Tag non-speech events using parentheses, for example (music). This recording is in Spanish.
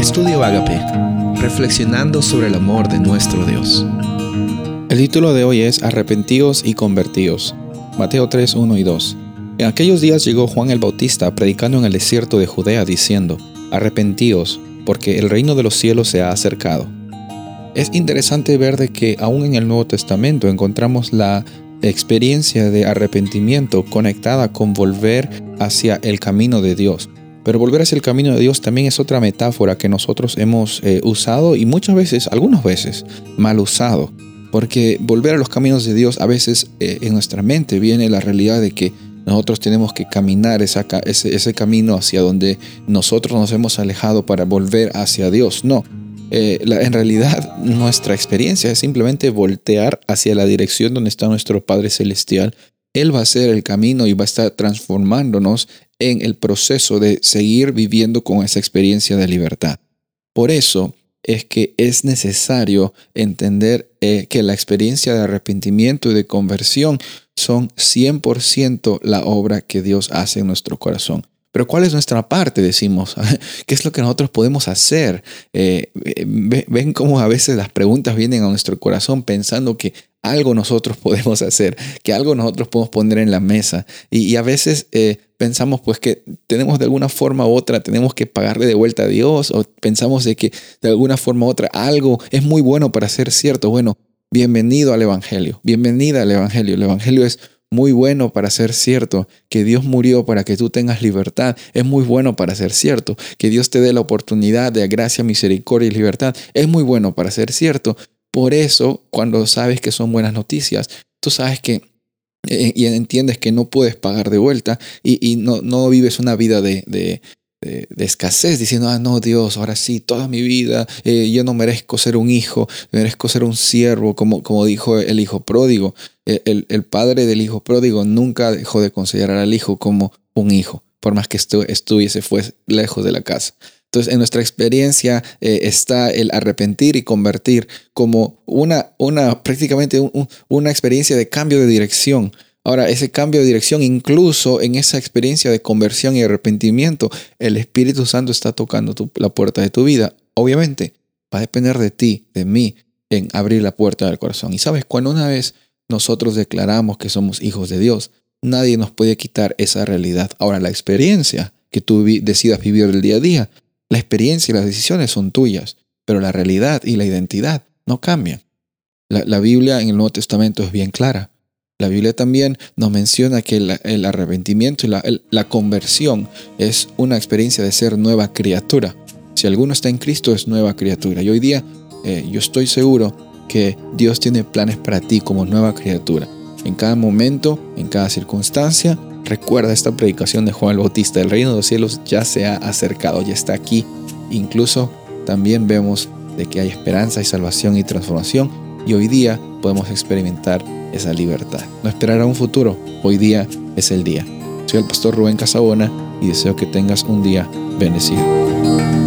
Estudio Agape, reflexionando sobre el amor de nuestro Dios. El título de hoy es Arrepentíos y convertíos. Mateo 3, 1 y 2. En aquellos días llegó Juan el Bautista predicando en el desierto de Judea diciendo, Arrepentíos, porque el reino de los cielos se ha acercado. Es interesante ver de que aún en el Nuevo Testamento encontramos la experiencia de arrepentimiento conectada con volver hacia el camino de Dios. Pero volver hacia el camino de Dios también es otra metáfora que nosotros hemos eh, usado y muchas veces, algunas veces, mal usado. Porque volver a los caminos de Dios a veces eh, en nuestra mente viene la realidad de que nosotros tenemos que caminar ese, camino hacia donde nosotros nos hemos alejado para volver hacia Dios. No, eh, en realidad nuestra experiencia es simplemente voltear hacia la dirección donde está nuestro Padre Celestial. Él va a ser el camino y va a estar transformándonos en el proceso de seguir viviendo con esa experiencia de libertad. Por eso es que es necesario entender eh, que la experiencia de arrepentimiento y de conversión son 100% la obra que Dios hace en nuestro corazón. Pero ¿cuál es nuestra parte? Decimos, (laughs) ¿qué es lo que nosotros podemos hacer? Eh, ven cómo a veces las preguntas vienen a nuestro corazón pensando que algo nosotros (laughs) podemos hacer, que algo nosotros podemos poner en la mesa. Y, a veces eh, pensamos pues que tenemos de alguna forma u otra, tenemos que pagarle de vuelta a Dios o pensamos de que de alguna forma u otra algo es muy bueno para ser cierto. Bueno, bienvenido al Evangelio, bienvenida al Evangelio. El Evangelio es muy bueno para ser cierto, que Dios murió para que tú tengas libertad, es muy bueno para ser cierto, que Dios te dé la oportunidad de gracia, misericordia y libertad, es muy bueno para ser cierto, por eso, cuando sabes que son buenas noticias, tú sabes que eh, y entiendes que no puedes pagar de vuelta y, no, no, vives una vida de, de, escasez diciendo, ah, no, Dios, ahora sí, toda mi vida, eh, yo no merezco ser un hijo, merezco ser un siervo, como, como dijo el hijo pródigo. Eh, el, el, padre del hijo pródigo nunca dejó de considerar al hijo como un hijo, por más que estuviese fue lejos de la casa. Entonces, en nuestra experiencia eh, está el arrepentir y convertir como una, una prácticamente una experiencia de cambio de dirección. Ahora, ese cambio de dirección, incluso en esa experiencia de conversión y arrepentimiento, el Espíritu Santo está tocando la puerta de tu vida. Obviamente, va a depender de ti, de mí, en abrir la puerta del corazón. Y sabes, cuando una vez nosotros declaramos que somos hijos de Dios, nadie nos puede quitar esa realidad. Ahora, la experiencia que tú decidas vivir el día a día la experiencia y las decisiones son tuyas, pero la realidad y la identidad no cambian. La, Biblia en el Nuevo Testamento es bien clara. La Biblia también nos menciona que el, arrepentimiento y la, conversión es una experiencia de ser nueva criatura. Si alguno está en Cristo es nueva criatura. Y hoy día eh, yo estoy seguro que Dios tiene planes para ti como nueva criatura. En cada momento, en cada circunstancia, Recuerda esta predicación de Juan el Bautista, el reino de los cielos ya se ha acercado, ya está aquí. Incluso también vemos de que hay esperanza y salvación y transformación y hoy día podemos experimentar esa libertad. No esperar a un futuro, hoy día es el día. Soy el pastor Rubén Casabona y deseo que tengas un día bendecido.